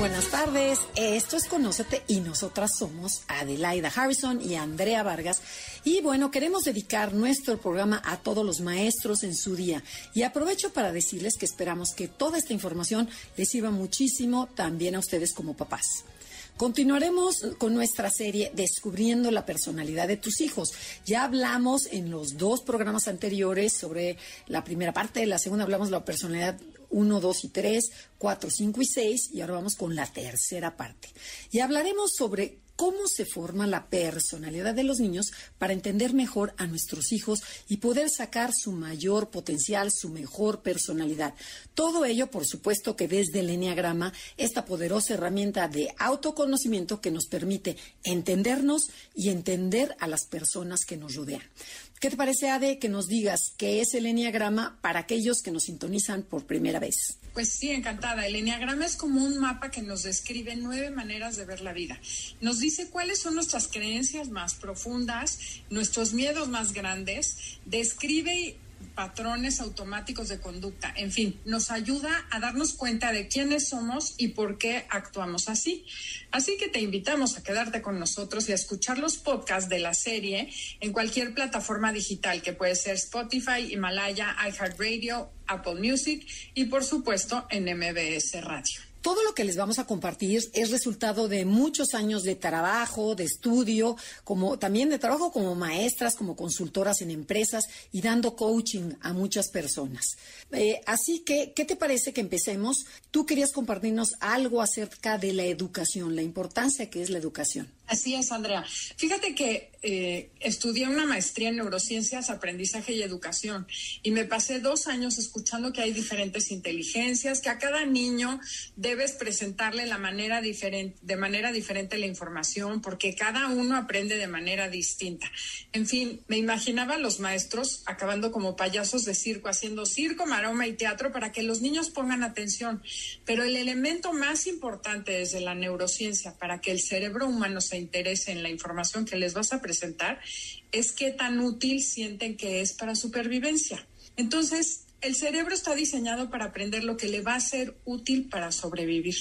Buenas tardes, esto es Conócete y nosotras somos Adelaida Harrison y Andrea Vargas. Y bueno, queremos dedicar nuestro programa a todos los maestros en su día. Y aprovecho para decirles que esperamos que toda esta información les sirva muchísimo también a ustedes como papás. Continuaremos con nuestra serie Descubriendo la personalidad de tus hijos. Ya hablamos en los dos programas anteriores sobre la primera parte, la segunda hablamos de la personalidad 1, 2 y 3, 4, 5 y 6 y ahora vamos con la tercera parte. Y hablaremos sobre cómo se forma la personalidad de los niños para entender mejor a nuestros hijos y poder sacar su mayor potencial, su mejor personalidad. Todo ello, por supuesto, que desde el Enneagrama, esta poderosa herramienta de autoconocimiento que nos permite entendernos y entender a las personas que nos rodean. ¿Qué te parece, Ade, que nos digas qué es el Enneagrama para aquellos que nos sintonizan por primera vez? Pues sí, encantada. El Enneagrama es como un mapa que nos describe nueve maneras de ver la vida. Nos dice cuáles son nuestras creencias más profundas, nuestros miedos más grandes, describe patrones automáticos de conducta. En fin, nos ayuda a darnos cuenta de quiénes somos y por qué actuamos así. Así que te invitamos a quedarte con nosotros y a escuchar los podcasts de la serie en cualquier plataforma digital que puede ser Spotify, Himalaya, iHeartRadio, Apple Music y por supuesto en MBS Radio. Todo lo que les vamos a compartir es resultado de muchos años de trabajo, de estudio, como también de trabajo como maestras, como consultoras en empresas y dando coaching a muchas personas. Eh, así que, ¿qué te parece que empecemos? Tú querías compartirnos algo acerca de la educación, la importancia que es la educación. Así es, Andrea. Fíjate que eh, estudié una maestría en neurociencias, aprendizaje y educación y me pasé dos años escuchando que hay diferentes inteligencias, que a cada niño debes presentarle la manera de manera diferente la información, porque cada uno aprende de manera distinta. En fin, me imaginaba los maestros acabando como payasos de circo, haciendo circo, maroma y teatro para que los niños pongan atención. Pero el elemento más importante desde la neurociencia para que el cerebro humano se interese en la información que les vas a presentar es qué tan útil sienten que es para supervivencia. Entonces, el cerebro está diseñado para aprender lo que le va a ser útil para sobrevivir.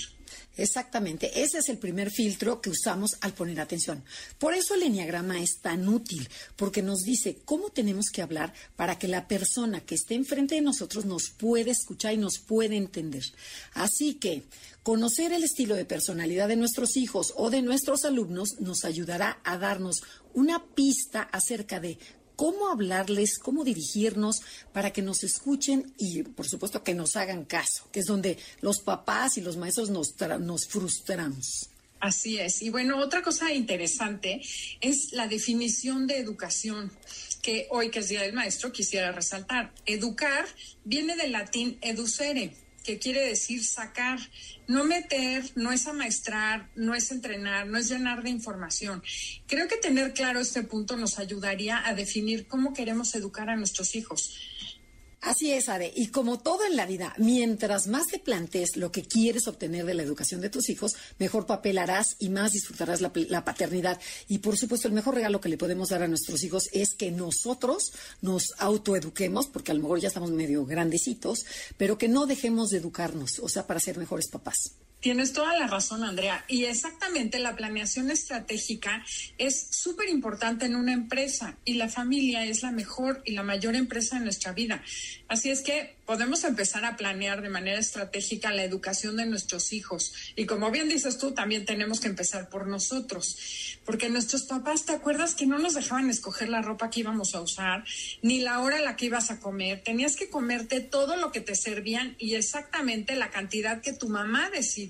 Exactamente, ese es el primer filtro que usamos al poner atención. Por eso el enneagrama es tan útil, porque nos dice cómo tenemos que hablar para que la persona que esté enfrente de nosotros nos pueda escuchar y nos pueda entender. Así que conocer el estilo de personalidad de nuestros hijos o de nuestros alumnos nos ayudará a darnos una pista acerca de cómo hablarles, cómo dirigirnos para que nos escuchen y, por supuesto, que nos hagan caso, que es donde los papás y los maestros nos, nos frustramos. Así es. Y bueno, otra cosa interesante es la definición de educación que hoy que es Día del Maestro quisiera resaltar. Educar viene del latín educere, que quiere decir sacar. No meter, no es amaestrar, no es entrenar, no es llenar de información. Creo que tener claro este punto nos ayudaría a definir cómo queremos educar a nuestros hijos. Así es, Ade. Y como todo en la vida, mientras más te plantees lo que quieres obtener de la educación de tus hijos, mejor papel harás y más disfrutarás la, la, paternidad. Y por supuesto, el mejor regalo que le podemos dar a nuestros hijos es que nosotros nos autoeduquemos, porque a lo mejor ya estamos medio grandecitos, pero que no dejemos de educarnos, o sea, para ser mejores papás. Tienes toda la razón, Andrea. Y exactamente la planeación estratégica es súper importante en una empresa y la familia es la mejor y la mayor empresa de nuestra vida. Así es que podemos empezar a planear de manera estratégica la educación de nuestros hijos. Y como bien dices tú, también tenemos que empezar por nosotros, porque nuestros papás, ¿te acuerdas que no nos dejaban escoger la ropa que íbamos a usar, ni la hora a la que ibas a comer? Tenías que comerte todo lo que te servían y exactamente la cantidad que tu mamá decidía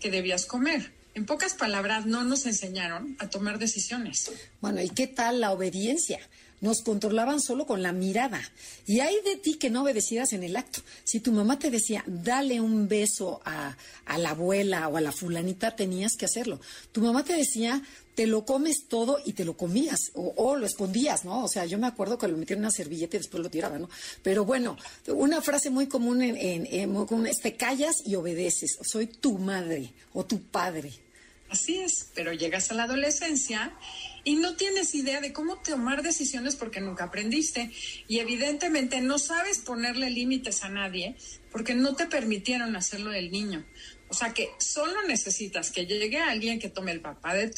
que debías comer. En pocas palabras, no nos enseñaron a tomar decisiones. Bueno, ¿y qué tal la obediencia? Nos controlaban solo con la mirada. Y hay de ti que no obedecieras en el acto. Si tu mamá te decía, dale un beso a, la abuela o a la fulanita, tenías que hacerlo. Tu mamá te decía, te lo comes todo y te lo comías o, lo escondías, ¿no? O sea, yo me acuerdo que lo metía en una servilleta y después lo tiraba, ¿no? Pero bueno, una frase muy común en, en, es te callas y obedeces. Soy tu madre o tu padre. Así es, pero llegas a la adolescencia y no tienes idea de cómo tomar decisiones porque nunca aprendiste y evidentemente no sabes ponerle límites a nadie porque no te permitieron hacerlo del niño. O sea que solo necesitas que llegue alguien que tome el,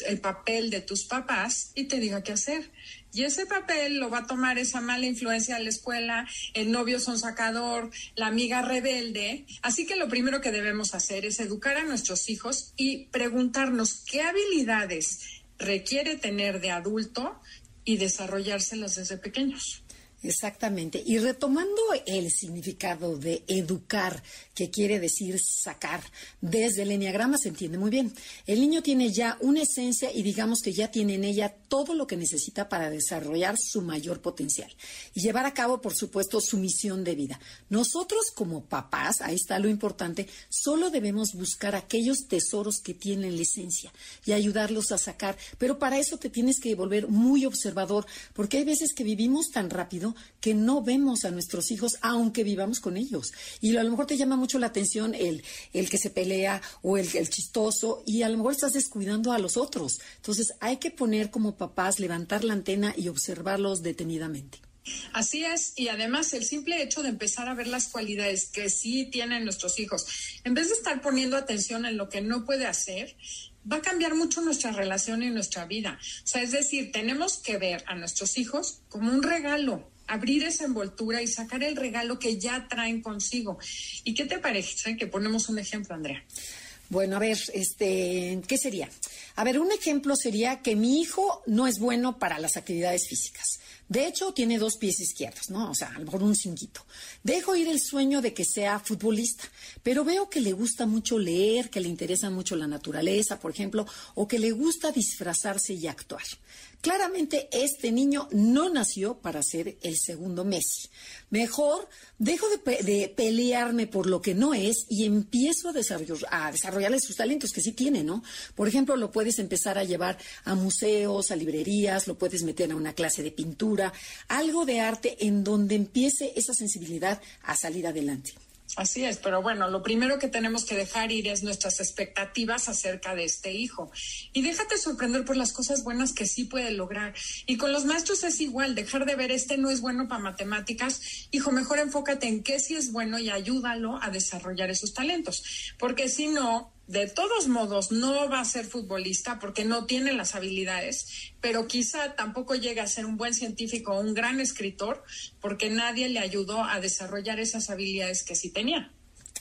el papel de tus papás y te diga qué hacer. Y ese papel lo va a tomar esa mala influencia de la escuela, el novio son sacador, la amiga rebelde. Así que lo primero que debemos hacer es educar a nuestros hijos y preguntarnos qué habilidades requiere tener de adulto y desarrollárselas desde pequeños. Exactamente. Y retomando el significado de educar, que quiere decir sacar, desde el enneagrama se entiende muy bien. El niño tiene ya una esencia y digamos que ya tiene en ella todo lo que necesita para desarrollar su mayor potencial y llevar a cabo, por supuesto, su misión de vida. Nosotros como papás, ahí está lo importante, solo debemos buscar aquellos tesoros que tienen la esencia y ayudarlos a sacar. Pero para eso te tienes que volver muy observador, porque hay veces que vivimos tan rápido que no vemos a nuestros hijos aunque vivamos con ellos. Y a lo mejor te llama mucho la atención el, el que se pelea o el, el chistoso y a lo mejor estás descuidando a los otros. Entonces hay que poner como papás, levantar la antena y observarlos detenidamente. Así es, y además el simple hecho de empezar a ver las cualidades que sí tienen nuestros hijos, en vez de estar poniendo atención en lo que no puede hacer, va a cambiar mucho nuestra relación y nuestra vida. O sea, es decir, tenemos que ver a nuestros hijos como un regalo, abrir esa envoltura y sacar el regalo que ya traen consigo. ¿Y qué te parece que ponemos un ejemplo, Andrea? Bueno, a ver, este, ¿qué sería? A ver, un ejemplo sería que mi hijo no es bueno para las actividades físicas. De hecho, tiene dos pies izquierdos, ¿no? O sea, a lo mejor un cinquito. Dejo ir el sueño de que sea futbolista, pero veo que le gusta mucho leer, que le interesa mucho la naturaleza, por ejemplo, o que le gusta disfrazarse y actuar. Claramente este niño no nació para ser el segundo Messi. Mejor dejo de, pelearme por lo que no es y empiezo a, a desarrollarle sus talentos que sí tiene, ¿no? Por ejemplo, lo puedes empezar a llevar a museos, a librerías, lo puedes meter a una clase de pintura, algo de arte en donde empiece esa sensibilidad a salir adelante. Así es, pero bueno, lo primero que tenemos que dejar ir es nuestras expectativas acerca de este hijo. Y déjate sorprender por las cosas buenas que sí puede lograr. Y con los maestros es igual, dejar de ver este no es bueno para matemáticas. Hijo, mejor enfócate en qué sí es bueno y ayúdalo a desarrollar esos talentos. Porque si no, de todos modos no va a ser futbolista porque no tiene las habilidades, pero quizá tampoco llegue a ser un buen científico o un gran escritor porque nadie le ayudó a desarrollar esas habilidades que sí tenía.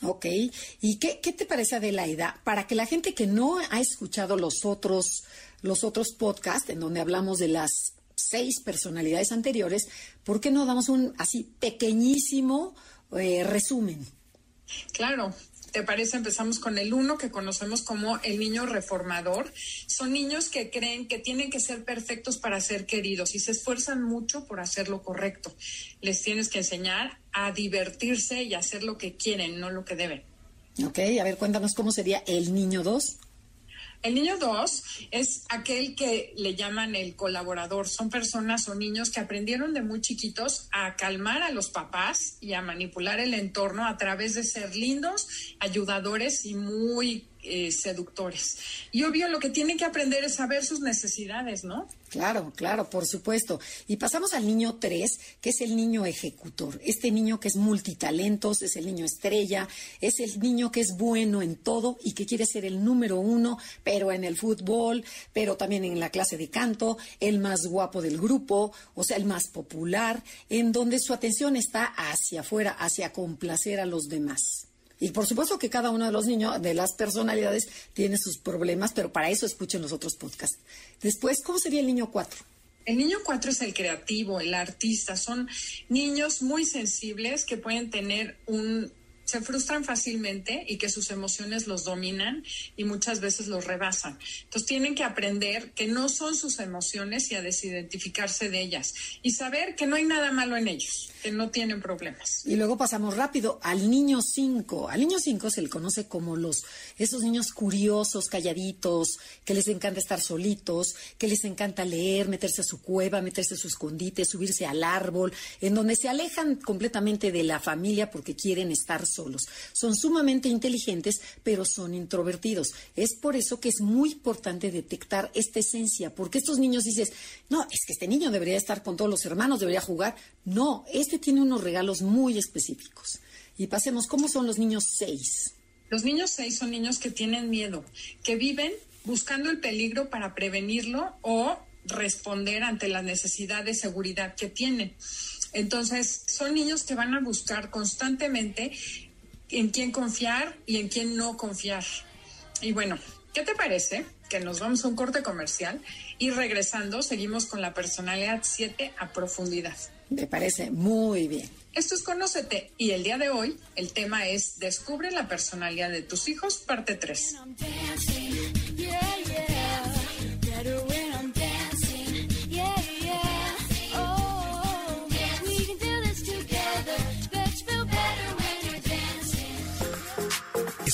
Ok, ¿y qué, te parece Adelaida? Para que la gente que no ha escuchado los otros, los otros podcasts en donde hablamos de las seis personalidades anteriores, ¿por qué no damos un así pequeñísimo eh, resumen? Claro, ¿Te parece? Empezamos con el uno que conocemos como el niño reformador. Son niños que creen que tienen que ser perfectos para ser queridos y se esfuerzan mucho por hacer lo correcto. Les tienes que enseñar a divertirse y hacer lo que quieren, no lo que deben. Ok, a ver, cuéntanos cómo sería el niño dos. El niño 2 es aquel que le llaman el colaborador. Son personas o niños que aprendieron de muy chiquitos a calmar a los papás y a manipular el entorno a través de ser lindos, ayudadores y muy eh, seductores. Y obvio, lo que tienen que aprender es saber sus necesidades, ¿no? Claro, claro, por supuesto. Y pasamos al niño 3, que es el niño ejecutor. Este niño que es multitalentos, es el niño estrella, es el niño que es bueno en todo y que quiere ser el número uno, pero en el fútbol, pero también en la clase de canto, el más guapo del grupo, o sea, el más popular, en donde su atención está hacia afuera, hacia complacer a los demás. Y por supuesto que cada uno de los niños, de las personalidades, tiene sus problemas, pero para eso escuchen los otros podcasts. Después, ¿cómo sería el niño 4? El niño 4 es el creativo, el artista. Son niños muy sensibles que pueden tener un se frustran fácilmente y que sus emociones los dominan y muchas veces los rebasan. Entonces tienen que aprender que no son sus emociones y a desidentificarse de ellas y saber que no hay nada malo en ellos, que no tienen problemas. Y luego pasamos rápido al niño 5. Al niño 5 se le conoce como los esos niños curiosos, calladitos, que les encanta estar solitos, que les encanta leer, meterse a su cueva, meterse a su escondite, subirse al árbol, en donde se alejan completamente de la familia porque quieren estar solos. Son sumamente inteligentes, pero son introvertidos. Es por eso que es muy importante detectar esta esencia, porque estos niños dices, no, es que este niño debería estar con todos los hermanos, debería jugar. No, este tiene unos regalos muy específicos. Y pasemos, ¿cómo son los niños 6? Los niños 6 son niños que tienen miedo, que viven buscando el peligro para prevenirlo o responder ante la necesidad de seguridad que tienen. Entonces, son niños que van a buscar constantemente en quién confiar y en quién no confiar. Y bueno, ¿qué te parece? Que nos vamos a un corte comercial y regresando seguimos con la personalidad 7 a profundidad. Me parece muy bien. Esto es Conócete y el día de hoy el tema es Descubre la personalidad de tus hijos, parte 3.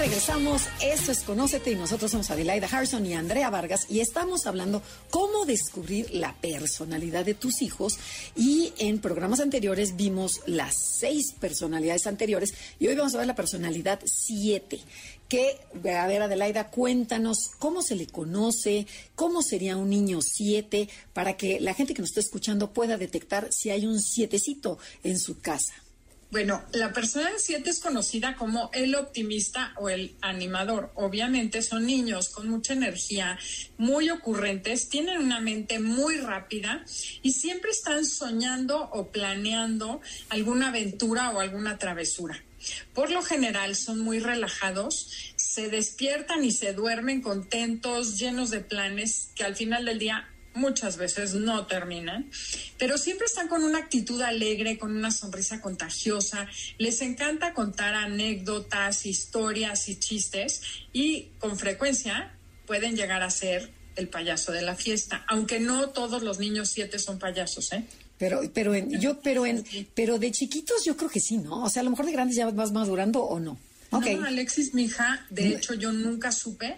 regresamos, esto es Conócete y nosotros somos Adelaida Harrison y Andrea Vargas y estamos hablando cómo descubrir la personalidad de tus hijos y en programas anteriores vimos las seis personalidades anteriores y hoy vamos a ver la personalidad siete. Que, a ver Adelaida, cuéntanos cómo se le conoce, cómo sería un niño siete para que la gente que nos está escuchando pueda detectar si hay un sietecito en su casa. Bueno, la persona 7 es conocida como el optimista o el animador. Obviamente son niños con mucha energía, muy ocurrentes, tienen una mente muy rápida y siempre están soñando o planeando alguna aventura o alguna travesura. Por lo general son muy relajados, se despiertan y se duermen contentos, llenos de planes que al final del día muchas veces no terminan, pero siempre están con una actitud alegre, con una sonrisa contagiosa, les encanta contar anécdotas, historias y chistes y con frecuencia pueden llegar a ser el payaso de la fiesta, aunque no todos los niños siete son payasos, ¿eh? Pero, pero en, yo, pero en, pero de chiquitos yo creo que sí, ¿no? O sea, a lo mejor de grandes ya vas madurando o no. Okay. No, Alexis, mi hija, de hecho yo nunca supe,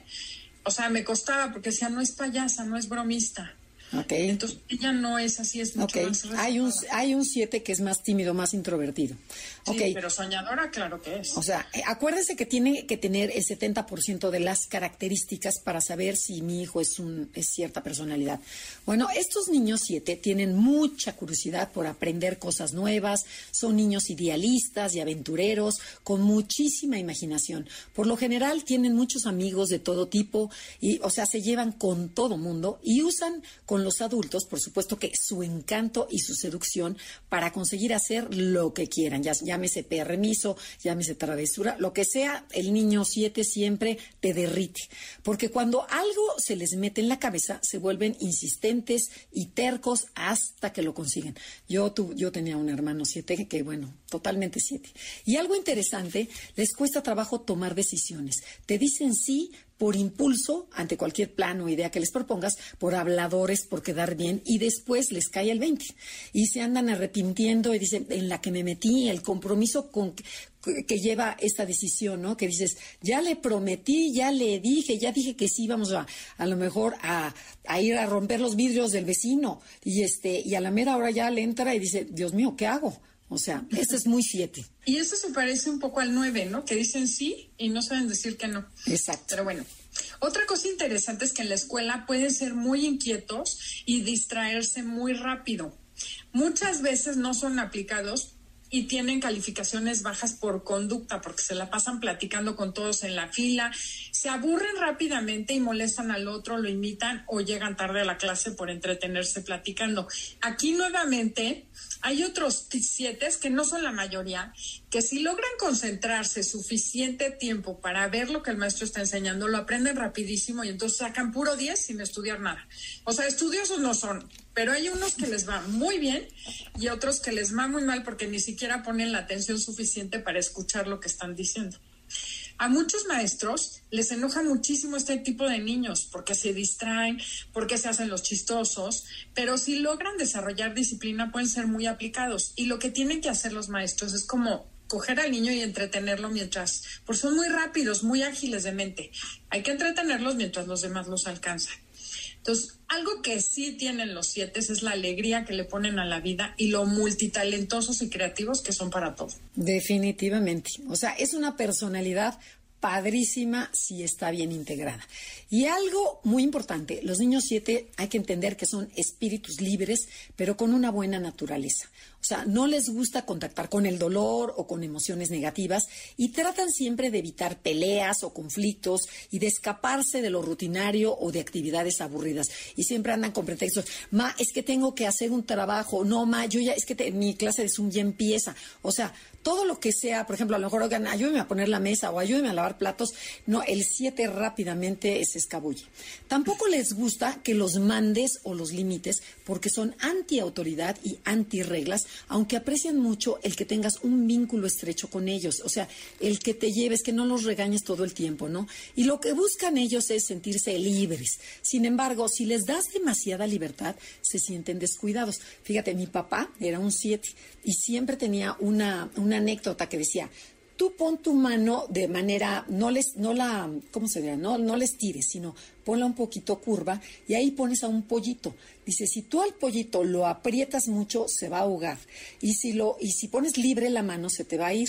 o sea, me costaba porque decía, no es payasa, no es bromista. Okay. Entonces ella no es así, es mucho okay. más Hay un hay un siete que es más tímido, más introvertido. Sí, Okay. pero soñadora, claro que es. O sea, eh, acuérdense que tiene que tener el 70% de las características para saber si mi hijo es, un, es cierta personalidad. Bueno, estos niños siete tienen mucha curiosidad por aprender cosas nuevas, son niños idealistas y aventureros, con muchísima imaginación. Por lo general tienen muchos amigos de todo tipo, y, o sea, se llevan con todo mundo y usan con los adultos, por supuesto que su encanto y su seducción para conseguir hacer lo que quieran, ya, llámese permiso, llámese travesura, lo que sea, el niño siete siempre te derrite. Porque cuando algo se les mete en la cabeza, se vuelven insistentes y tercos hasta que lo consiguen. Yo, tu, yo tenía un hermano siete que, bueno, totalmente siete. Y algo interesante, les cuesta trabajo tomar decisiones. Te dicen sí, por impulso ante cualquier plan o idea que les propongas, por habladores, por quedar bien, y después les cae el 20. Y se andan arrepintiendo y dicen, en la que me metí, el compromiso con que, que lleva esta decisión, ¿no? Que dices, ya le prometí, ya le dije, ya dije que sí, vamos a, a lo mejor a, a ir a romper los vidrios del vecino, y este, y a la mera hora ya le entra y dice, Dios mío, ¿qué hago? O sea, este es muy siete. Y eso se parece un poco al 9, ¿no? Que dicen sí y no saben decir que no. Exacto. Pero bueno, otra cosa interesante es que en la escuela pueden ser muy inquietos y distraerse muy rápido. Muchas veces no son aplicados y tienen calificaciones bajas por conducta, porque se la pasan platicando con todos en la fila, se aburren rápidamente y molestan al otro, lo imitan o llegan tarde a la clase por entretenerse platicando. Aquí nuevamente hay otros siete que no son la mayoría, que si logran concentrarse suficiente tiempo para ver lo que el maestro está enseñando, lo aprenden rapidísimo y entonces sacan puro 10 sin estudiar nada. O sea, estudiosos no son, pero hay unos que les va muy bien y otros que les va muy mal porque ni siquiera ponen la atención suficiente para escuchar lo que están diciendo. A muchos maestros les enoja muchísimo este tipo de niños porque se distraen, porque se hacen los chistosos, pero si logran desarrollar disciplina pueden ser muy aplicados. Y lo que tienen que hacer los maestros es como coger al niño y entretenerlo mientras, porque son muy rápidos, muy ágiles de mente. Hay que entretenerlos mientras los demás los alcanzan. Entonces, algo que sí tienen los siete es la alegría que le ponen a la vida y lo multitalentosos y creativos que son para todo. Definitivamente. O sea, es una personalidad padrísima si está bien integrada. Y algo muy importante, los niños siete hay que entender que son espíritus libres, pero con una buena naturaleza. O sea, no les gusta contactar con el dolor o con emociones negativas y tratan siempre de evitar peleas o conflictos y de escaparse de lo rutinario o de actividades aburridas. Y siempre andan con pretextos. Ma, es que tengo que hacer un trabajo. No, ma, yo ya, es que mi clase de Zoom ya empieza. O sea, todo lo que sea, por ejemplo, a lo mejor, oigan, ayúdeme a poner la mesa o ayúdeme a lavar platos. No, el siete rápidamente se escabulle. Tampoco les gusta que los mandes o los limites porque son anti-autoridad y anti-reglas aunque aprecian mucho el que tengas un vínculo estrecho con ellos, o sea, el que te lleves, que no los regañes todo el tiempo, ¿no? Y lo que buscan ellos es sentirse libres. Sin embargo, si les das demasiada libertad, se sienten descuidados. Fíjate, mi papá era un siete y siempre tenía una, una anécdota que decía, tú pon tu mano de manera, no les, no la, ¿cómo se diría? No, no les tires, sino ponla un poquito curva y ahí pones a un pollito. Dice, si tú al pollito lo aprietas mucho, se va a ahogar. Y si lo, y si pones libre la mano, se te va a ir.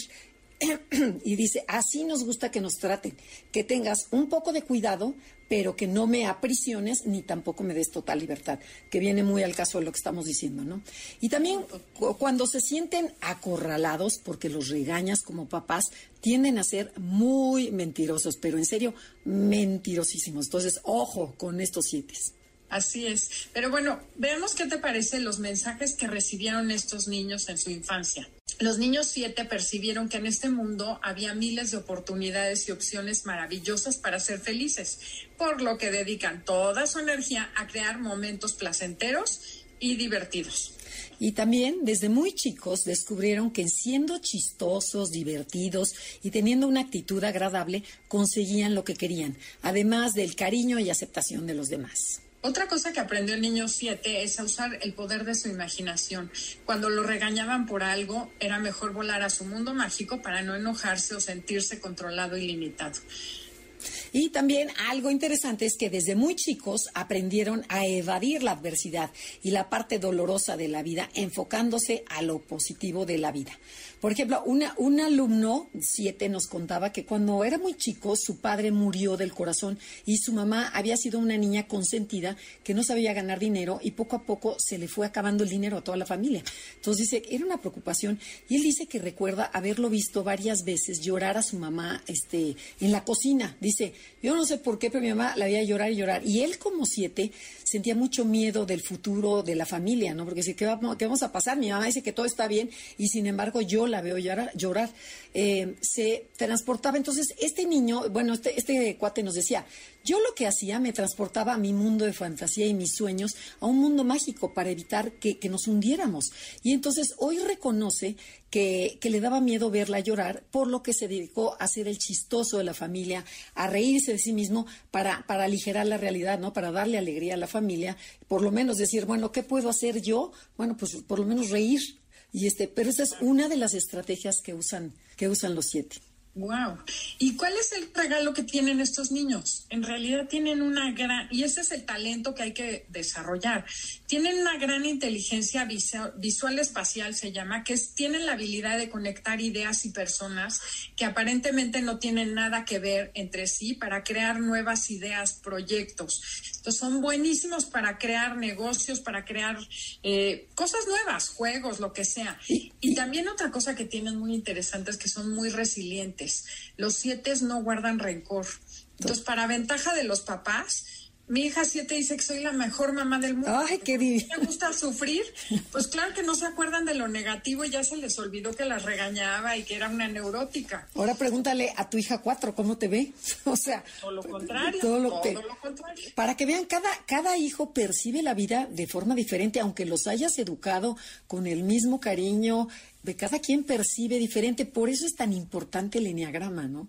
y dice, así nos gusta que nos traten, que tengas un poco de cuidado, pero que no me aprisiones ni tampoco me des total libertad, que viene muy al caso de lo que estamos diciendo, ¿no? Y también cuando se sienten acorralados porque los regañas como papás, tienden a ser muy mentirosos, pero en serio, mentirosísimos. Entonces, ojo con estos siete. Así es. Pero bueno, veamos qué te parecen los mensajes que recibieron estos niños en su infancia. Los niños siete percibieron que en este mundo había miles de oportunidades y opciones maravillosas para ser felices, por lo que dedican toda su energía a crear momentos placenteros y divertidos. Y también desde muy chicos descubrieron que siendo chistosos, divertidos y teniendo una actitud agradable, conseguían lo que querían, además del cariño y aceptación de los demás. Otra cosa que aprendió el niño 7 es a usar el poder de su imaginación. Cuando lo regañaban por algo, era mejor volar a su mundo mágico para no enojarse o sentirse controlado y limitado. Y también algo interesante es que desde muy chicos aprendieron a evadir la adversidad y la parte dolorosa de la vida, enfocándose a lo positivo de la vida. Por ejemplo, un alumno, siete, nos contaba que cuando era muy chico, su padre murió del corazón y su mamá había sido una niña consentida que no sabía ganar dinero y poco a poco se le fue acabando el dinero a toda la familia. Entonces dice, era una preocupación y él dice que recuerda haberlo visto varias veces llorar a su mamá este, en la cocina. Dice, yo no sé por qué, pero mi mamá la veía llorar y llorar. Y él como siete sentía mucho miedo del futuro de la familia, ¿no? Porque dice, ¿qué, vamos, ¿qué vamos a pasar? Mi mamá dice que todo está bien y sin embargo yo la veo llorar. llorar. Eh, se transportaba. Entonces, este niño, bueno, este, este cuate nos decía, yo lo que hacía me transportaba a mi mundo de fantasía y mis sueños a un mundo mágico para evitar que, nos hundiéramos. Y entonces hoy reconoce que, le daba miedo verla llorar, por lo que se dedicó a ser el chistoso de la familia, a reírse de sí mismo para, para aligerar la realidad, ¿no? Para darle alegría a la familia, por lo menos decir, bueno, ¿qué puedo hacer yo? Bueno, pues por lo menos reír. Y este, pero esa es una de las estrategias que usan, que usan los siete. Wow. ¿Y cuál es el regalo que tienen estos niños? En realidad tienen una gran, y ese es el talento que hay que desarrollar. Tienen una gran inteligencia visual, espacial, se llama, que tienen la habilidad de conectar ideas y personas que aparentemente no tienen nada que ver entre sí para crear nuevas ideas, proyectos. Entonces son buenísimos para crear negocios, para crear eh, cosas nuevas, juegos, lo que sea. Y también otra cosa que tienen muy interesante es que son muy resilientes. Los siete no guardan rencor. Entonces, para ventaja de los papás, mi hija siete dice que soy la mejor mamá del mundo. Ay, qué divino. ¿Me gusta sufrir? Pues claro que no se acuerdan de lo negativo, ya se les olvidó que las regañaba y que era una neurótica. Ahora pregúntale a tu hija cuatro cómo te ve. O sea, todo lo contrario. Todo lo, contrario. Para que vean, cada, cada hijo percibe la vida de forma diferente, aunque los hayas educado con el mismo cariño, de cada quien percibe diferente, por eso es tan importante el enneagrama, ¿no?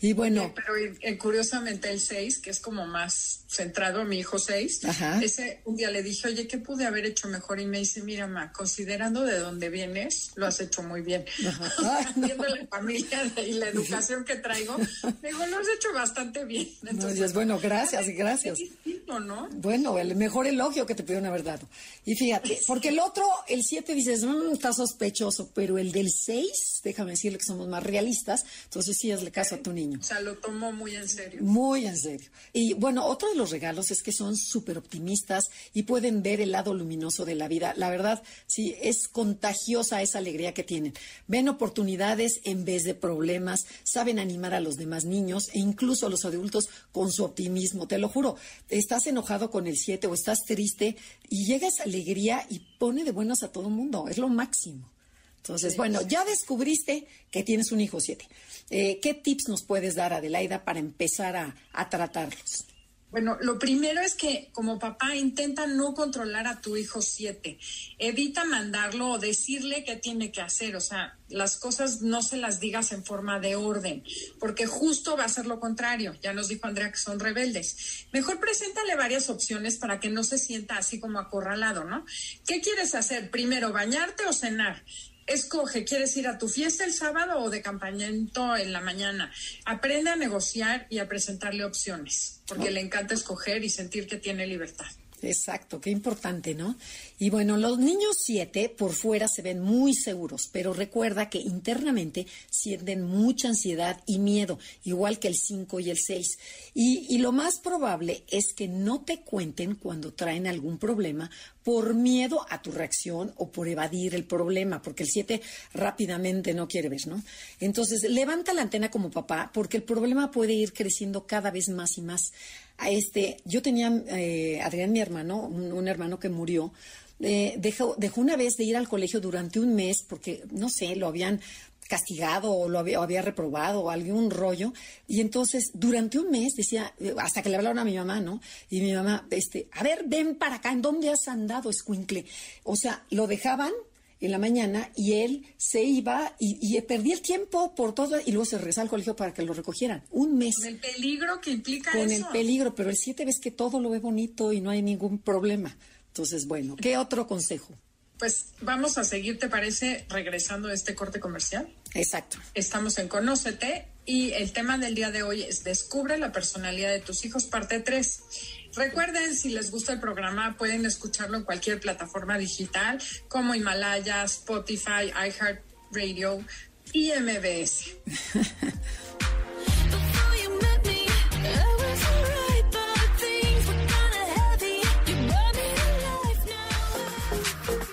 Y bueno. pero eh, curiosamente el 6, que es como más centrado a mi hijo 6, ese un día le dije, oye, ¿qué pude haber hecho mejor? Y me dice, mira, ma, considerando de dónde vienes, lo has hecho muy bien. Viendo la familia y la educación que traigo, digo, lo has hecho bastante bien. Entonces, bueno, gracias, gracias. ¿No? Bueno, el mejor elogio que te pudieron haber dado. Y fíjate, porque el otro, el 7, dices, mmm, está sospechoso pero el del 6, déjame decirle que somos más realistas, entonces sí hazle caso a tu niño. O sea, lo tomó muy en serio. Muy en serio. Y bueno, otro de los regalos es que son súper optimistas y pueden ver el lado luminoso de la vida. La verdad, sí, es contagiosa esa alegría que tienen. Ven oportunidades en vez de problemas, saben animar a los demás niños e incluso a los adultos con su optimismo. Te lo juro, estás enojado con el 7 o estás triste y llega esa alegría y pone de buenas a todo el mundo. Es lo máximo. Entonces, bueno, ya descubriste que tienes un hijo siete. Eh, ¿Qué tips nos puedes dar, Adelaida, para empezar a, a tratarlos? Bueno, lo primero es que como papá intenta no controlar a tu hijo siete. Evita mandarlo o decirle qué tiene que hacer. O sea, las cosas no se las digas en forma de orden, porque justo va a ser lo contrario. Ya nos dijo Andrea que son rebeldes. Mejor preséntale varias opciones para que no se sienta así como acorralado, ¿no? ¿Qué quieres hacer? Primero, bañarte o cenar escoge, ¿quieres ir a tu fiesta el sábado o de campamento en la mañana? Aprende a negociar y a presentarle opciones, porque le encanta escoger y sentir que tiene libertad. Exacto, qué importante, ¿no? Y bueno, los niños siete por fuera se ven muy seguros, pero recuerda que internamente sienten mucha ansiedad y miedo, igual que el 5 y el 6. Y, y lo más probable es que no te cuenten cuando traen algún problema por miedo a tu reacción o por evadir el problema, porque el 7 rápidamente no quiere ver, ¿no? Entonces, levanta la antena como papá, porque el problema puede ir creciendo cada vez más y más. Este, yo tenía, eh, Adrián, mi hermano, un, hermano que murió, eh, dejó, dejó una vez de ir al colegio durante un mes porque, no sé, lo habían castigado o lo había, había, reprobado o algún rollo. Y entonces, durante un mes, decía, hasta que le hablaron a mi mamá, ¿no? Y mi mamá, este, a ver, ven para acá, ¿en dónde has andado, escuincle? O sea, lo dejaban en la mañana y él se iba y, perdía el tiempo por todo y luego se regresaba al colegio para que lo recogieran. Un mes. Con el peligro que implica Con el peligro, pero el siete ves que todo lo ve bonito y no hay ningún problema. Entonces, bueno, ¿qué otro consejo? Pues vamos a seguir, ¿te parece? Regresando a este corte comercial. Exacto. Estamos en Conócete y el tema del día de hoy es Descubre la personalidad de tus hijos, parte 3. Recuerden, si les gusta el programa, pueden escucharlo en cualquier plataforma digital como Himalaya, Spotify, iHeartRadio y MBS.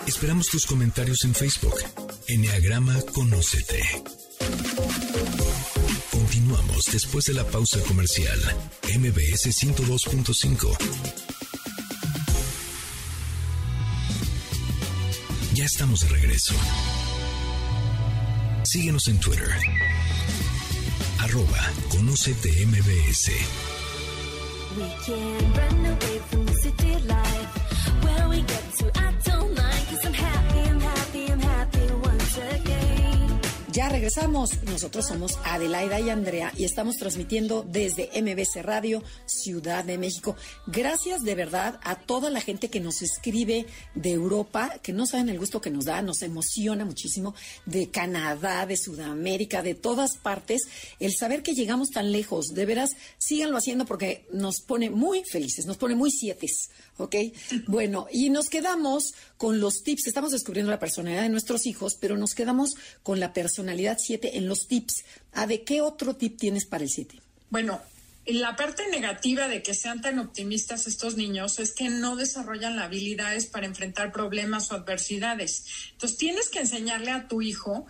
Esperamos tus comentarios en Facebook. Enneagrama Conócete. Continuamos después de la pausa comercial. MBS 102.5. Ya estamos de regreso. Síguenos en Twitter. Arroba MBS. Ya regresamos. Nosotros somos Adelaida y Andrea y estamos transmitiendo desde MBC Radio, Ciudad de México. Gracias de verdad a toda la gente que nos escribe de Europa, que no saben el gusto que nos da, nos emociona muchísimo, de Canadá, de Sudamérica, de todas partes. El saber que llegamos tan lejos, de veras, síganlo haciendo porque nos pone muy felices, nos pone muy siete. ¿ok? Bueno, y nos quedamos con los tips. Estamos descubriendo la personalidad de nuestros hijos, pero nos quedamos con la personalidad 7 en los tips. ¿A de qué otro tip tienes para el 7? Bueno, la parte negativa de que sean tan optimistas estos niños es que no desarrollan las habilidades para enfrentar problemas o adversidades. Entonces tienes que enseñarle a tu hijo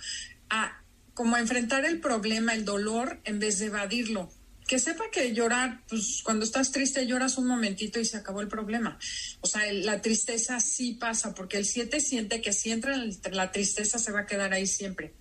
a cómo enfrentar el problema, el dolor, en vez de evadirlo que sepa que llorar, pues cuando estás triste lloras un momentito y se acabó el problema. O sea, la tristeza sí pasa, porque el 7 siente que si entra en la tristeza se va a quedar ahí siempre.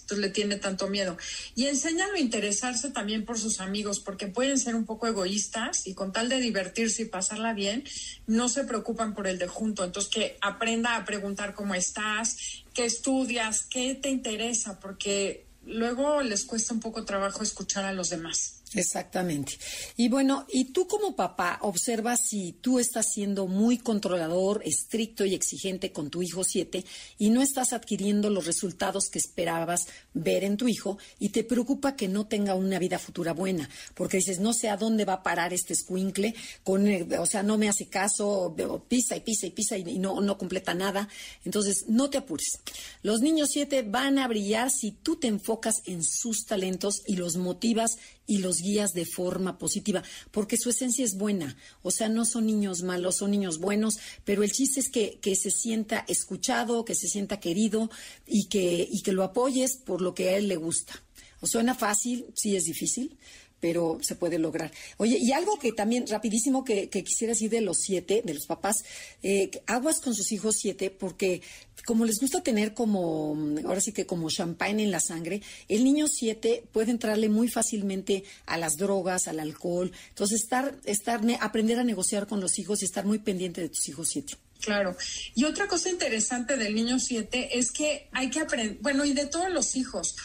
Entonces le tiene tanto miedo. Y enséñalo a interesarse también por sus amigos, porque pueden ser un poco egoístas y con tal de divertirse y pasarla bien, no se preocupan por el de junto. Entonces que aprenda a preguntar cómo estás, qué estudias, qué te interesa, porque luego les cuesta un poco trabajo escuchar a los demás. Exactamente. Y bueno, y tú como papá observas si tú estás siendo muy controlador, estricto y exigente con tu hijo siete y no estás adquiriendo los resultados que esperabas ver en tu hijo y te preocupa que no tenga una vida futura buena, porque dices, no sé a dónde va a parar este escuincle, con, o sea, no me hace caso, pisa y pisa y pisa y, no, no completa nada. Entonces, no te apures. Los niños siete van a brillar si tú te enfocas en sus talentos y los motivas y los guías de forma positiva, porque su esencia es buena. O sea, no son niños malos, son niños buenos, pero el chiste es que, que se sienta escuchado, que se sienta querido y que, y que lo apoyes por lo que a él le gusta. ¿O suena fácil? Sí es difícil, pero se puede lograr. Oye, y algo que también rapidísimo que, quisiera decir de los siete, de los papás, eh, aguas con sus hijos siete, porque como les gusta tener como, ahora sí que como champagne en la sangre, el niño siete puede entrarle muy fácilmente a las drogas, al alcohol. Entonces, estar, estar, aprender a negociar con los hijos y estar muy pendiente de tus hijos siete. Claro. Y otra cosa interesante del niño siete es que hay que aprender, bueno, y de todos los hijos,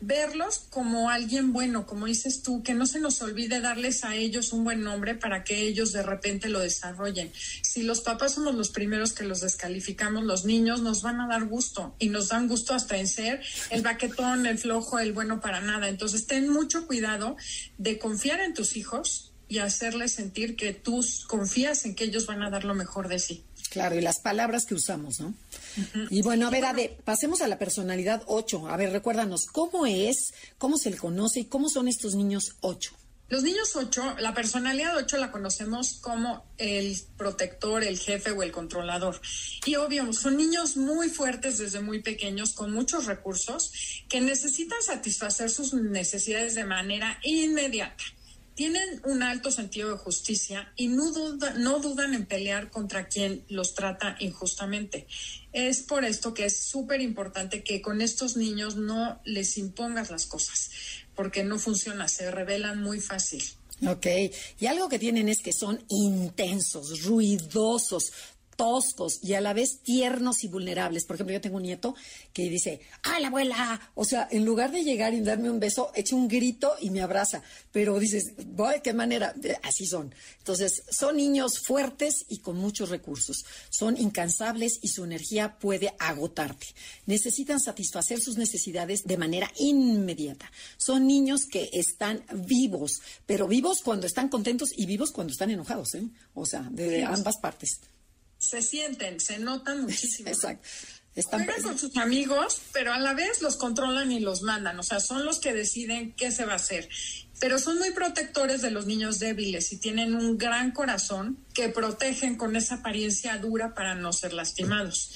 verlos como alguien bueno, como dices tú, que no se nos olvide darles a ellos un buen nombre para que ellos de repente lo desarrollen. Si los papás somos los primeros que los descalificamos, los niños nos van a dar gusto y nos dan gusto hasta en ser el baquetón, el flojo, el bueno para nada. Entonces, ten mucho cuidado de confiar en tus hijos y hacerles sentir que tú confías en que ellos van a dar lo mejor de sí. Claro, y las palabras que usamos, ¿no? Y bueno, a ver, Ade, pasemos a la personalidad 8. A ver, recuérdanos, ¿cómo es, cómo se le conoce y cómo son estos niños 8? Los niños 8, la personalidad 8 la conocemos como el protector, el jefe o el controlador. Y obvio, son niños muy fuertes desde muy pequeños, con muchos recursos, que necesitan satisfacer sus necesidades de manera inmediata tienen un alto sentido de justicia y no, no dudan en pelear contra quien los trata injustamente. Es por esto que es súper importante que con estos niños no les impongas las cosas, porque no funciona, se revelan muy fácil. Ok, y algo que tienen es que son intensos, ruidosos, toscos y a la vez tiernos y vulnerables. Por ejemplo, yo tengo un nieto que dice, ¡ay, la abuela! O sea, en lugar de llegar y darme un beso, echa un grito y me abraza. Pero dices, ¿de qué manera? Así son. Entonces, son niños fuertes y con muchos recursos. Son incansables y su energía puede agotarte. Necesitan satisfacer sus necesidades de manera inmediata. Son niños que están vivos, pero vivos cuando están contentos y vivos cuando están enojados, ¿eh? O sea, de ambas partes se sienten, se notan muchísimo. Exacto. Están con sus amigos, pero a la vez los controlan y los mandan, o sea, son los que deciden qué se va a hacer. Pero son muy protectores de los niños débiles y tienen un gran corazón que protegen con esa apariencia dura para no ser lastimados.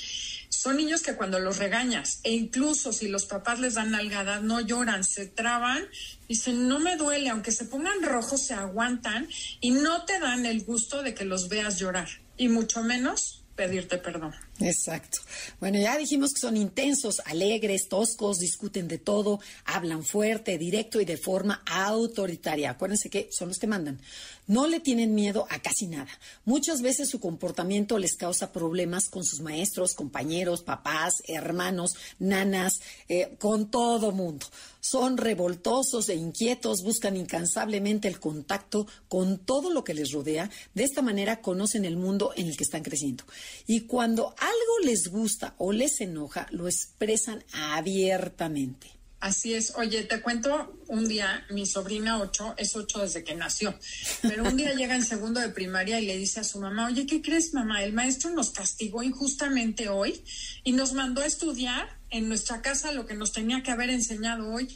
Son niños que cuando los regañas e incluso si los papás les dan nalgadas no lloran, se traban, dicen no me duele, aunque se pongan rojos se aguantan y no te dan el gusto de que los veas llorar y mucho menos pedirte perdón. Exacto. Bueno, ya dijimos que son intensos, alegres, toscos, discuten de todo, hablan fuerte, directo y de forma autoritaria. Acuérdense que son los que mandan. No le tienen miedo a casi nada. Muchas veces su comportamiento les causa problemas con sus maestros, compañeros, papás, hermanos, nanas, eh, con todo mundo. Son revoltosos e inquietos, buscan incansablemente el contacto con todo lo que les rodea. De esta manera conocen el mundo en el que están creciendo. Y cuando algo les gusta o les enoja, lo expresan abiertamente. Así es. Oye, te cuento un día, mi sobrina 8 es 8 desde que nació, pero un día llega en segundo de primaria y le dice a su mamá, oye, ¿qué crees, mamá? El maestro nos castigó injustamente hoy y nos mandó a estudiar en nuestra casa lo que nos tenía que haber enseñado hoy.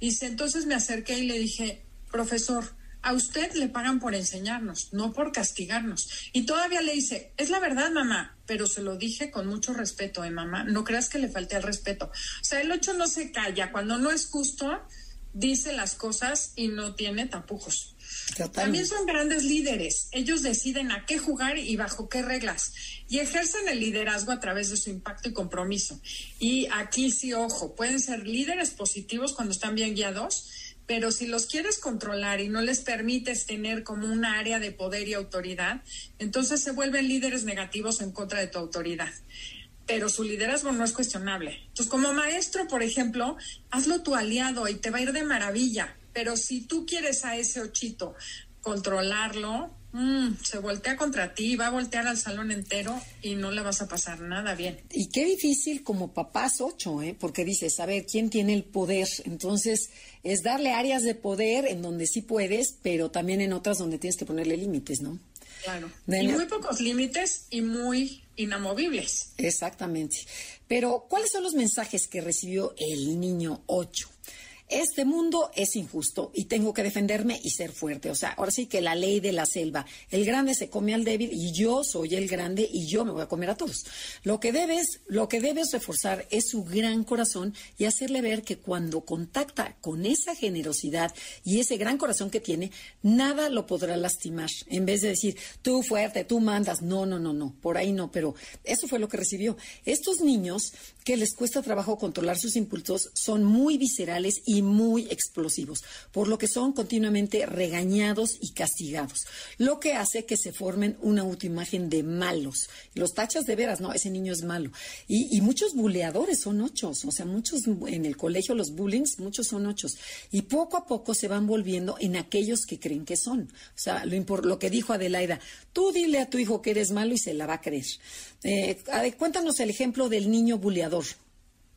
Dice, entonces me acerqué y le dije, profesor, a usted le pagan por enseñarnos, no por castigarnos. Y todavía le dice, es la verdad, mamá, pero se lo dije con mucho respeto, ¿eh, mamá? No creas que le falte el respeto. O sea, el ocho no se calla. Cuando no es justo, dice las cosas y no tiene tapujos. También son grandes líderes. Ellos deciden a qué jugar y bajo qué reglas. Y ejercen el liderazgo a través de su impacto y compromiso. Y aquí sí, ojo, pueden ser líderes positivos cuando están bien guiados pero si los quieres controlar y no les permites tener como un área de poder y autoridad, entonces se vuelven líderes negativos en contra de tu autoridad. Pero su liderazgo no es cuestionable. Entonces, como maestro, por ejemplo, hazlo tu aliado y te va a ir de maravilla. Pero si tú quieres a ese ochito controlarlo, Mm, se voltea contra ti, va a voltear al salón entero y no le vas a pasar nada bien. Y qué difícil como papás ocho, ¿eh? porque dices, a ver, ¿quién tiene el poder? Entonces, es darle áreas de poder en donde sí puedes, pero también en otras donde tienes que ponerle límites, ¿no? Claro. y muy pocos límites y muy inamovibles. Exactamente. Pero, ¿cuáles son los mensajes que recibió el niño ocho? Este mundo es injusto y tengo que defenderme y ser fuerte. O sea, ahora sí que la ley de la selva, el grande se come al débil y yo soy el grande y yo me voy a comer a todos. Lo que debes, lo que debes reforzar es su gran corazón y hacerle ver que cuando contacta con esa generosidad y ese gran corazón que tiene, nada lo podrá lastimar. En vez de decir, tú fuerte, tú mandas, no, no, no, no, por ahí no, pero eso fue lo que recibió. Estos niños que les cuesta trabajo controlar sus impulsos son muy viscerales y muy explosivos, por lo que son continuamente regañados y castigados, lo que hace que se formen una autoimagen de malos. Los tachas de veras, no, ese niño es malo. Y, muchos buleadores son ochos, o sea, muchos en el colegio, los bullings, muchos son ochos. Y poco a poco se van volviendo en aquellos que creen que son. O sea, lo, lo que dijo Adelaida, tú dile a tu hijo que eres malo y se la va a creer. Eh, cuéntanos el ejemplo del niño buleador.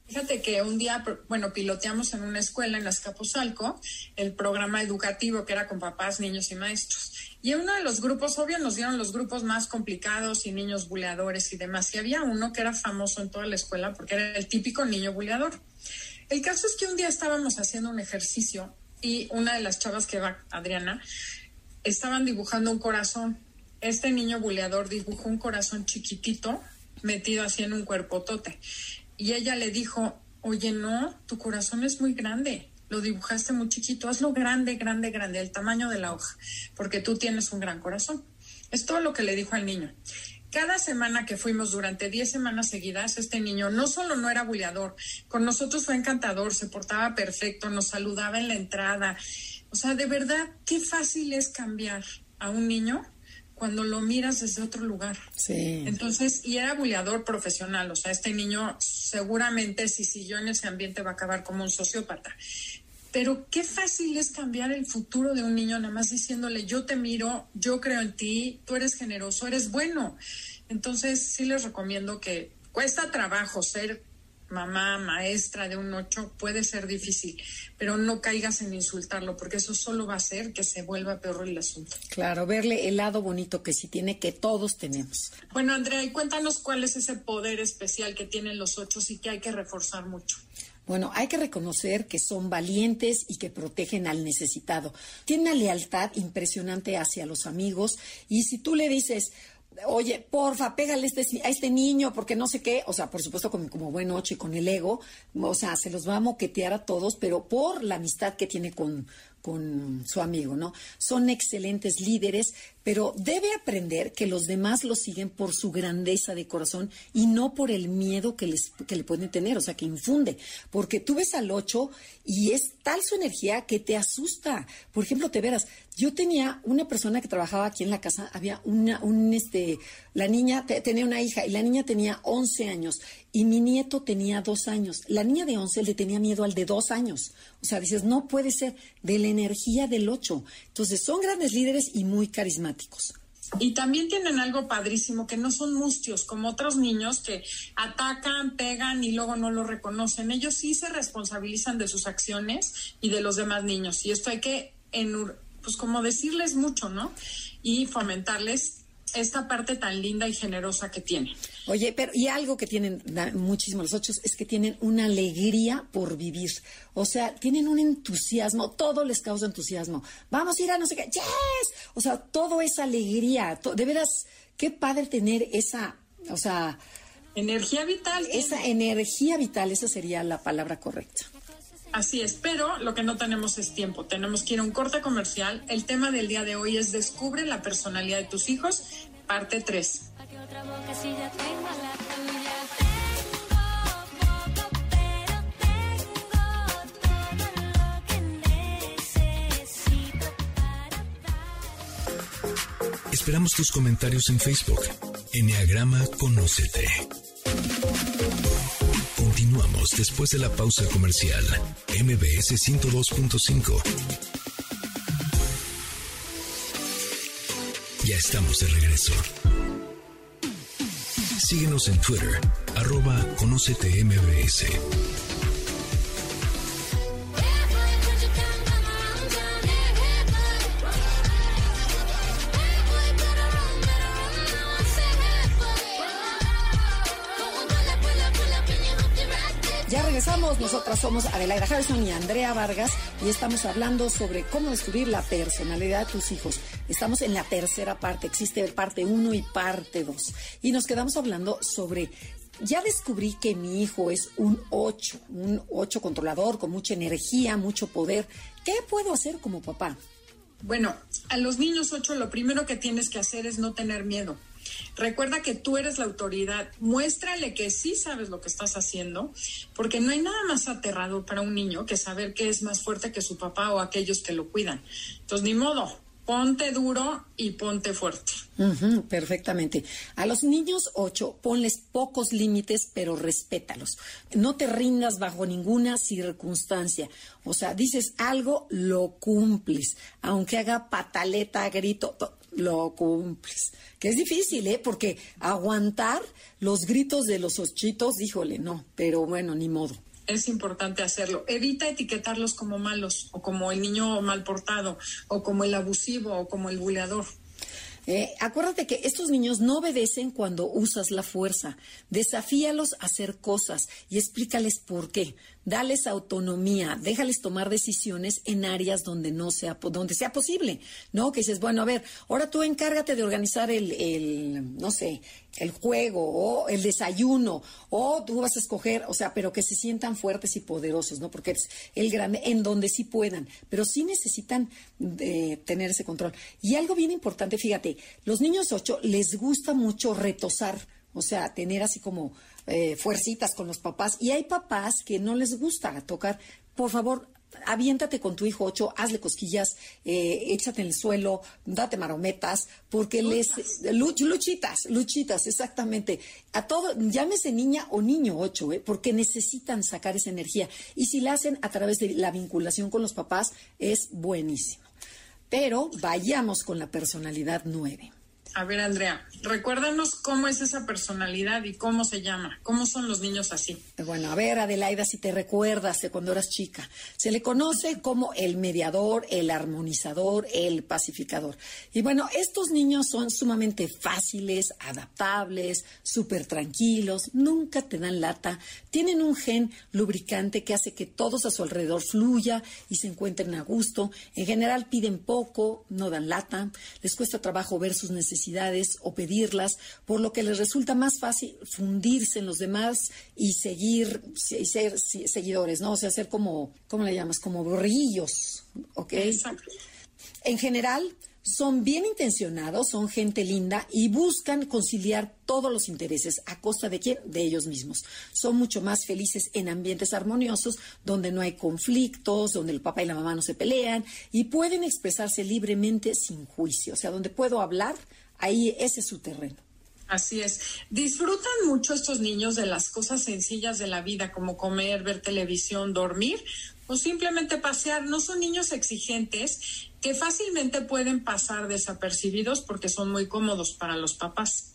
Fíjate que un día, bueno, piloteamos en una escuela en Azcapotzalco el programa educativo que era con papás, niños y maestros. Y en uno de los grupos, obvio, nos dieron los grupos más complicados y niños buleadores y demás. Y había uno que era famoso en toda la escuela porque era el típico niño buleador. El caso es que un día estábamos haciendo un ejercicio y una de las chavas que va, Adriana, estaban dibujando un corazón. Este niño buleador dibujó un corazón chiquitito metido así en un cuerpotote y ella le dijo, oye, no, tu corazón es muy grande, lo dibujaste muy chiquito, hazlo grande, grande, grande, el tamaño de la hoja, porque tú tienes un gran corazón. Es todo lo que le dijo al niño. Cada semana que fuimos durante 10 semanas seguidas, este niño no solo no era buleador, con nosotros fue encantador, se portaba perfecto, nos saludaba en la entrada. O sea, de verdad, qué fácil es cambiar a un niño cuando lo miras desde otro lugar. Sí. Entonces, y era buleador profesional, o sea, este niño seguramente si siguió en ese ambiente va a acabar como un sociópata. Pero qué fácil es cambiar el futuro de un niño nada más diciéndole, yo te miro, yo creo en ti, tú eres generoso, eres bueno. Entonces, sí les recomiendo que cuesta trabajo ser mamá, maestra de un ocho, puede ser difícil, pero no caigas en insultarlo, porque eso solo va a hacer que se vuelva peor el asunto. Claro, verle el lado bonito que sí tiene, que todos tenemos. Bueno, Andrea, y cuéntanos cuál es ese poder especial que tienen los ocho y que hay que reforzar mucho. Bueno, hay que reconocer que son valientes y que protegen al necesitado. Tienen una lealtad impresionante hacia los amigos y si tú le dices, oye, porfa, pégale este, a este niño porque no sé qué, o sea, por supuesto como, como buen ocho y con el ego, o sea, se los va a moquetear a todos, pero por la amistad que tiene con, con su amigo, ¿no? Son excelentes líderes, pero debe aprender que los demás lo siguen por su grandeza de corazón y no por el miedo que, les, que le pueden tener, o sea, que infunde. Porque tú ves al 8 y es tal su energía que te asusta. Por ejemplo, te verás, yo tenía una persona que trabajaba aquí en la casa, había una, un, este, la niña tenía una hija y la niña tenía 11 años y mi nieto tenía dos años. La niña de 11 le tenía miedo al de dos años. O sea, dices, no puede ser de la energía del 8. Entonces, son grandes líderes y muy carismáticos. Y también tienen algo padrísimo, que no son mustios como otros niños que atacan, pegan y luego no lo reconocen. Ellos sí se responsabilizan de sus acciones y de los demás niños. Y esto hay que pues como decirles mucho, ¿no? Y fomentarles esta parte tan linda y generosa que tienen. Oye, pero y algo que tienen muchísimo los ocho es que tienen una alegría por vivir. O sea, tienen un entusiasmo, todo les causa entusiasmo. Vamos a ir a no sé qué, yes. O sea, todo es alegría. de veras, qué padre tener esa, o sea, energía vital. Esa energía vital, esa sería la palabra correcta. Así es, pero lo que no tenemos es tiempo. Tenemos que ir a un corte comercial. El tema del día de hoy es Descubre la personalidad de tus hijos, parte 3. Esperamos tus comentarios en Facebook. Enneagrama Conócete. Continuamos después de la pausa comercial. MBS 102.5. Ya estamos de regreso. Síguenos en Twitter, arroba Conócete MBS. nosotras somos Adelaida Harrison y Andrea Vargas y estamos hablando sobre cómo descubrir la personalidad de tus hijos. Estamos en la tercera parte, existe parte 1 y parte 2. Y nos quedamos hablando sobre ya descubrí que mi hijo es un 8, un 8 controlador con mucha energía, mucho poder. ¿Qué puedo hacer como papá? Bueno, a los niños 8 lo primero que tienes que hacer es no tener miedo. Recuerda que tú eres la autoridad. Muéstrale que sí sabes lo que estás haciendo, porque no hay nada más aterrador para un niño que saber que es más fuerte que su papá o aquellos que lo cuidan. Entonces, ni modo, ponte duro y ponte fuerte. perfectamente. A los niños 8, ponles pocos límites, pero respétalos. No te rindas bajo ninguna circunstancia. O sea, dices algo, lo cumples. Aunque haga pataleta, grito, lo cumples. Que es difícil, ¿eh? Porque aguantar los gritos de los ochitos, híjole, no, pero bueno, ni modo. Es importante hacerlo. Evita etiquetarlos como malos o como el niño mal portado o como el abusivo o como el buleador. Eh, acuérdate que estos niños no obedecen cuando usas la fuerza. Desafíalos a hacer cosas y explícales por qué dales autonomía, déjales tomar decisiones en áreas donde no sea, donde sea posible, ¿no? Que dices, bueno, a ver, ahora tú encárgate de organizar el, el, no sé, el juego o el desayuno, o tú vas a escoger, o sea, pero que se sientan fuertes y poderosos, ¿no? Porque es el grande, en donde sí puedan, pero sí necesitan eh, tener ese control. Y algo bien importante, fíjate, los niños ocho les gusta mucho retosar, o sea, tener así como eh, fuercitas con los papás. Y hay papás que no les gusta tocar. Por favor, aviéntate con tu hijo ocho, hazle cosquillas, eh, échate en el suelo, date marometas, porque les luchitas, luchitas, exactamente. A todo, llámese niña o niño ocho, eh, porque necesitan sacar esa energía. Y si la hacen a través de la vinculación con los papás, es buenísimo. Pero vayamos con la personalidad nueve. A ver, Andrea, recuérdanos cómo es esa personalidad y cómo se llama, cómo son los niños así. Bueno, a ver, Adelaida, si te recuerdas de cuando eras chica, se le conoce como el mediador, el armonizador, el pacificador. Y bueno, estos niños son sumamente fáciles, adaptables, súper tranquilos, nunca te dan lata, tienen un gen lubricante que hace que todos a su alrededor fluya y se encuentren a gusto. En general piden poco, no dan lata, les cuesta trabajo ver sus necesidades necesidades o pedirlas, por lo que les resulta más fácil fundirse en los demás y seguir y ser seguidores, ¿no? O sea, ser como, ¿cómo le llamas? Como borrillos, ¿ok? Exacto. En general, son bien intencionados, son gente linda y buscan conciliar todos los intereses a costa de quién? De ellos mismos. Son mucho más felices en ambientes armoniosos, donde no hay conflictos, donde el papá y la mamá no se pelean y pueden expresarse libremente sin juicio. O sea, donde puedo hablar, ahí ese es su terreno. Así es. Disfrutan mucho estos niños de las cosas sencillas de la vida, como comer, ver televisión, dormir o simplemente pasear. No son niños exigentes que fácilmente pueden pasar desapercibidos porque son muy cómodos para los papás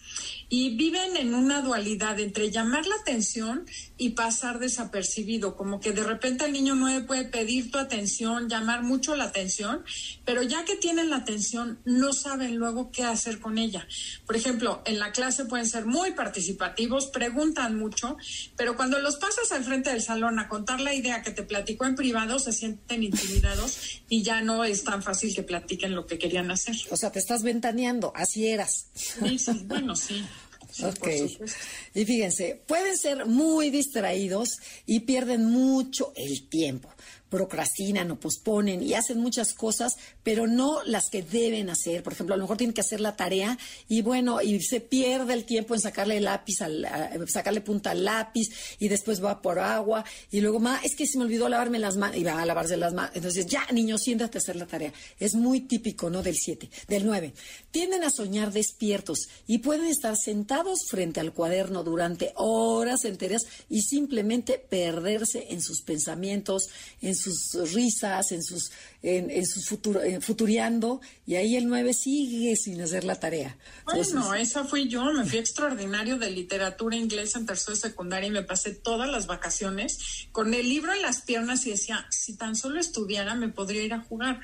y viven en una dualidad entre llamar la atención y pasar desapercibido, como que de repente el niño no puede pedir tu atención, llamar mucho la atención, pero ya que tienen la atención no saben luego qué hacer con ella. Por ejemplo, en la clase pueden ser muy participativos, preguntan mucho, pero cuando los pasas al frente del salón a contar la idea que te platicó en privado, se sienten intimidados y ya no es tan fácil que platiquen lo que querían hacer. O sea, te estás ventaneando, así eras. Sí, sí, bueno, sí. ok. Y fíjense, pueden ser muy distraídos y pierden mucho el tiempo procrastinan o posponen y hacen muchas cosas, pero no las que deben hacer. Por ejemplo, a lo mejor tienen que hacer la tarea y bueno, y se pierde el tiempo en sacarle lápiz al, sacarle punta al lápiz y después va por agua y luego, ma, es que se me olvidó lavarme las manos y va a lavarse las manos. Entonces, ya, niño, siéntate a hacer la tarea. Es muy típico, ¿no? Del 7, del 9. Tienden a soñar despiertos y pueden estar sentados frente al cuaderno durante horas enteras y simplemente perderse en sus pensamientos, en sus risas, en sus, en, sus futuro, futuriando, y ahí el 9 sigue sin hacer la tarea. Bueno, esa fui yo, me fui extraordinario de literatura inglesa en tercera secundaria y me pasé todas las vacaciones con el libro en las piernas y decía, si tan solo estudiara me podría ir a jugar.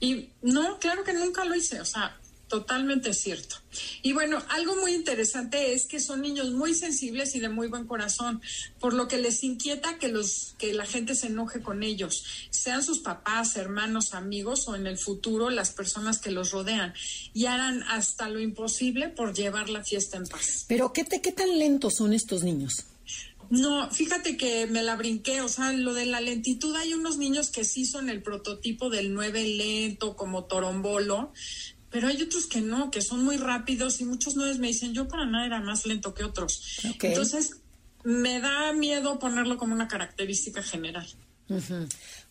Y no, claro que nunca lo hice, o sea, Totalmente cierto. Y bueno, algo muy interesante es que son niños muy sensibles y de muy buen corazón, por lo que les inquieta que los que la gente se enoje con ellos, sean sus papás, hermanos, amigos o en el futuro las personas que los rodean y harán hasta lo imposible por llevar la fiesta en paz. Pero qué te, qué tan lentos son estos niños? No, fíjate que me la brinqué, o sea, lo de la lentitud, hay unos niños que sí son el prototipo del nueve lento, como torombolo, pero hay otros que no, que son muy rápidos y muchos nueve me dicen, yo para nada era más lento que otros. Entonces, me da miedo ponerlo como una característica general.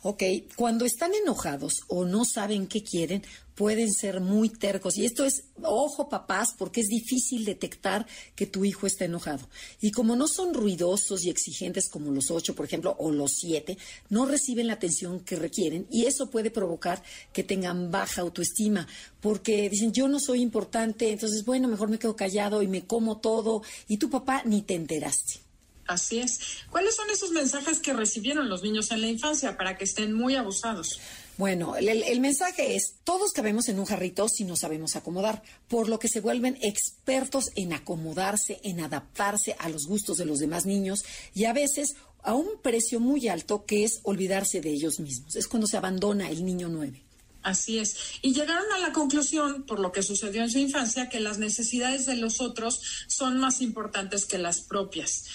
Ok, cuando están enojados o no saben qué quieren, pueden ser muy tercos. Y esto es, ojo papás, porque es difícil detectar que tu hijo está enojado. Y como no son ruidosos y exigentes como los ocho, por ejemplo, o los siete, no reciben la atención que requieren y eso puede provocar que tengan baja autoestima, porque dicen, yo no soy importante, entonces, bueno, mejor me quedo callado y me como todo y tu papá ni te enteraste. Así es. ¿Cuáles son esos mensajes que recibieron los niños en la infancia para que estén muy abusados? Bueno, el, mensaje es, todos cabemos en un jarrito si no sabemos acomodar, por lo que se vuelven expertos en acomodarse, en adaptarse a los gustos de los demás niños y a veces a un precio muy alto que es olvidarse de ellos mismos. Es cuando se abandona el niño nueve. Así es. Y llegaron a la conclusión, por lo que sucedió en su infancia, que las necesidades de los otros son más importantes que las propias.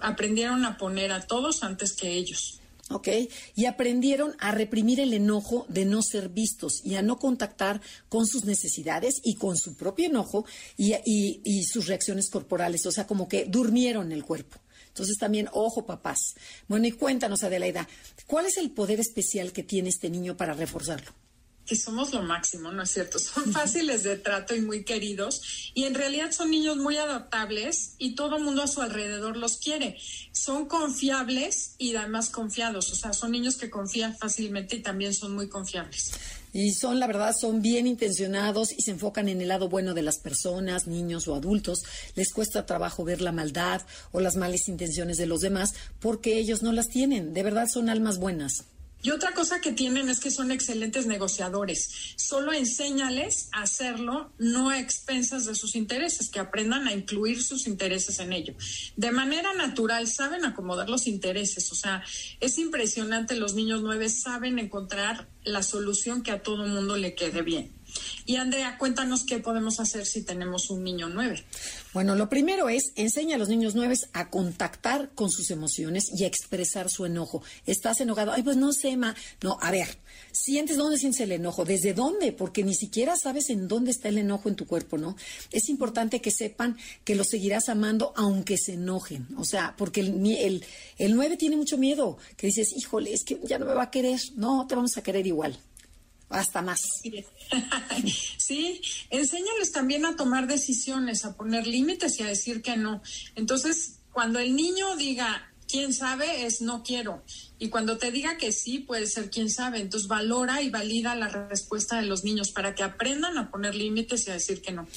aprendieron a poner a todos antes que ellos. ¿ok? Y aprendieron a reprimir el enojo de no ser vistos y a no contactar con sus necesidades y con su propio enojo y, y sus reacciones corporales, o sea, como que durmieron el cuerpo. Entonces también, ojo papás. Bueno, y cuéntanos, Adelaida, ¿cuál es el poder especial que tiene este niño para reforzarlo? Que somos lo máximo, ¿no es cierto? Son fáciles de trato y muy queridos y en realidad son niños muy adaptables y todo el mundo a su alrededor los quiere. Son confiables y además confiados, o sea, son niños que confían fácilmente y también son muy confiables. Y son, la verdad, son bien intencionados y se enfocan en el lado bueno de las personas, niños o adultos. Les cuesta trabajo ver la maldad o las malas intenciones de los demás porque ellos no las tienen. De verdad son almas buenas. Y otra cosa que tienen es que son excelentes negociadores. Solo enséñales a hacerlo, no a expensas de sus intereses, que aprendan a incluir sus intereses en ello. De manera natural saben acomodar los intereses. O sea, es impresionante, los niños nueve saben encontrar la solución que a todo mundo le quede bien. Y Andrea, cuéntanos qué podemos hacer si tenemos un niño nueve. Bueno, lo primero es enseña a los niños nueve a contactar con sus emociones y a expresar su enojo. ¿Estás enojado? Ay, pues no sé, ma. No, a ver, sientes dónde sientes el enojo, desde dónde, porque ni siquiera sabes en dónde está el enojo en tu cuerpo, ¿no? Es importante que sepan que lo seguirás amando aunque se enojen. O sea, porque el, el, 9 tiene mucho miedo, que dices, híjole, es que ya no me va a querer. No, te vamos a querer igual hasta más. Sí, enséñales también a tomar decisiones, a poner límites y a decir que no. Entonces, cuando el niño diga, quién sabe, es no quiero. Y cuando te diga que sí, puede ser quién sabe. Entonces valora y valida la respuesta de los niños para que aprendan a poner límites y a decir que no.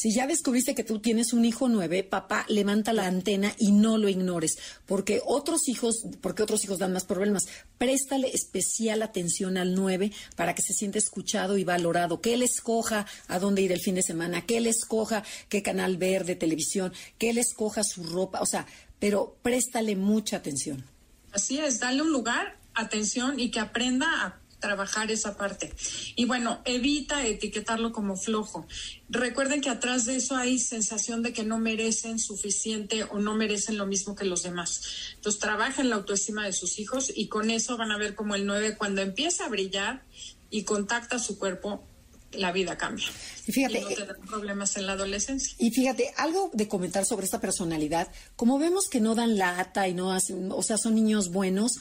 Si ya descubriste que tú tienes un hijo nueve, papá, levanta la antena y no lo ignores, porque otros hijos, porque otros hijos dan más problemas. Préstale especial atención al nueve para que se sienta escuchado y valorado, que él escoja a dónde ir el fin de semana, que él escoja qué canal ver de televisión, que él escoja su ropa, o sea, pero préstale mucha atención. Así es, dale un lugar, atención y que aprenda a trabajar esa parte. Y bueno, evita etiquetarlo como flojo. Recuerden que atrás de eso hay sensación de que no merecen suficiente o no merecen lo mismo que los demás. Entonces, trabajen la autoestima de sus hijos y con eso van a ver como el 9 cuando empieza a brillar y contacta su cuerpo, la vida cambia. Y fíjate, no tendrán problemas en la adolescencia. Y fíjate, algo de comentar sobre esta personalidad, como vemos que no dan lata y no hacen, o sea, son niños buenos,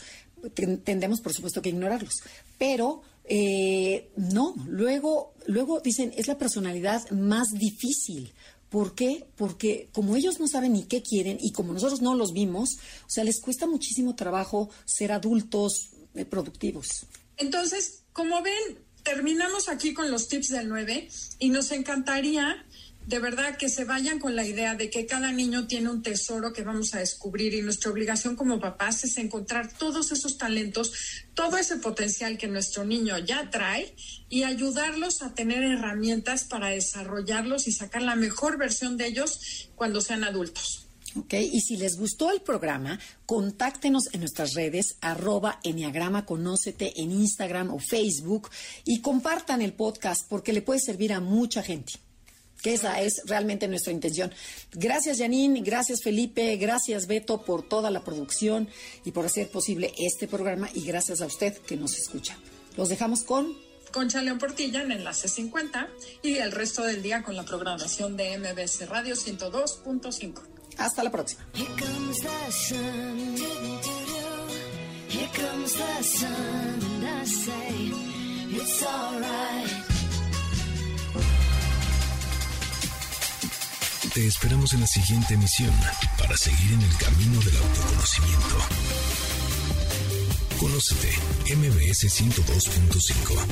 tendemos por supuesto que ignorarlos. Pero eh, no, luego, luego dicen, es la personalidad más difícil. ¿Por qué? Porque como ellos no saben ni qué quieren y como nosotros no los vimos, o sea, les cuesta muchísimo trabajo ser adultos eh, productivos. Entonces, como ven, terminamos aquí con los tips del 9 y nos encantaría de verdad que se vayan con la idea de que cada niño tiene un tesoro que vamos a descubrir y nuestra obligación como papás es encontrar todos esos talentos, todo ese potencial que nuestro niño ya trae y ayudarlos a tener herramientas para desarrollarlos y sacar la mejor versión de ellos cuando sean adultos. Ok, y si les gustó el programa, contáctenos en nuestras redes, arroba Enneagrama Conócete en Instagram o Facebook y compartan el podcast porque le puede servir a mucha gente que esa es realmente nuestra intención. Gracias Janine, gracias Felipe, gracias Beto por toda la producción y por hacer posible este programa y gracias a usted que nos escucha. Los dejamos con Concha León Portilla en Enlace 50 y el resto del día con la programación de MBC Radio 102.5. Hasta la próxima. Te esperamos en la siguiente emisión para seguir en el camino del autoconocimiento. Conócete, MBS 102.5.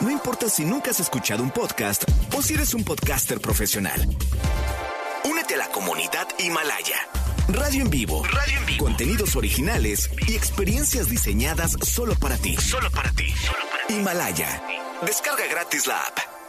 No importa si nunca has escuchado un podcast o si eres un podcaster profesional. Únete a la comunidad Himalaya. Radio en vivo. Radio en vivo. Contenidos originales y experiencias diseñadas solo para ti. Solo para ti. Solo para ti. Himalaya. Descarga gratis la app.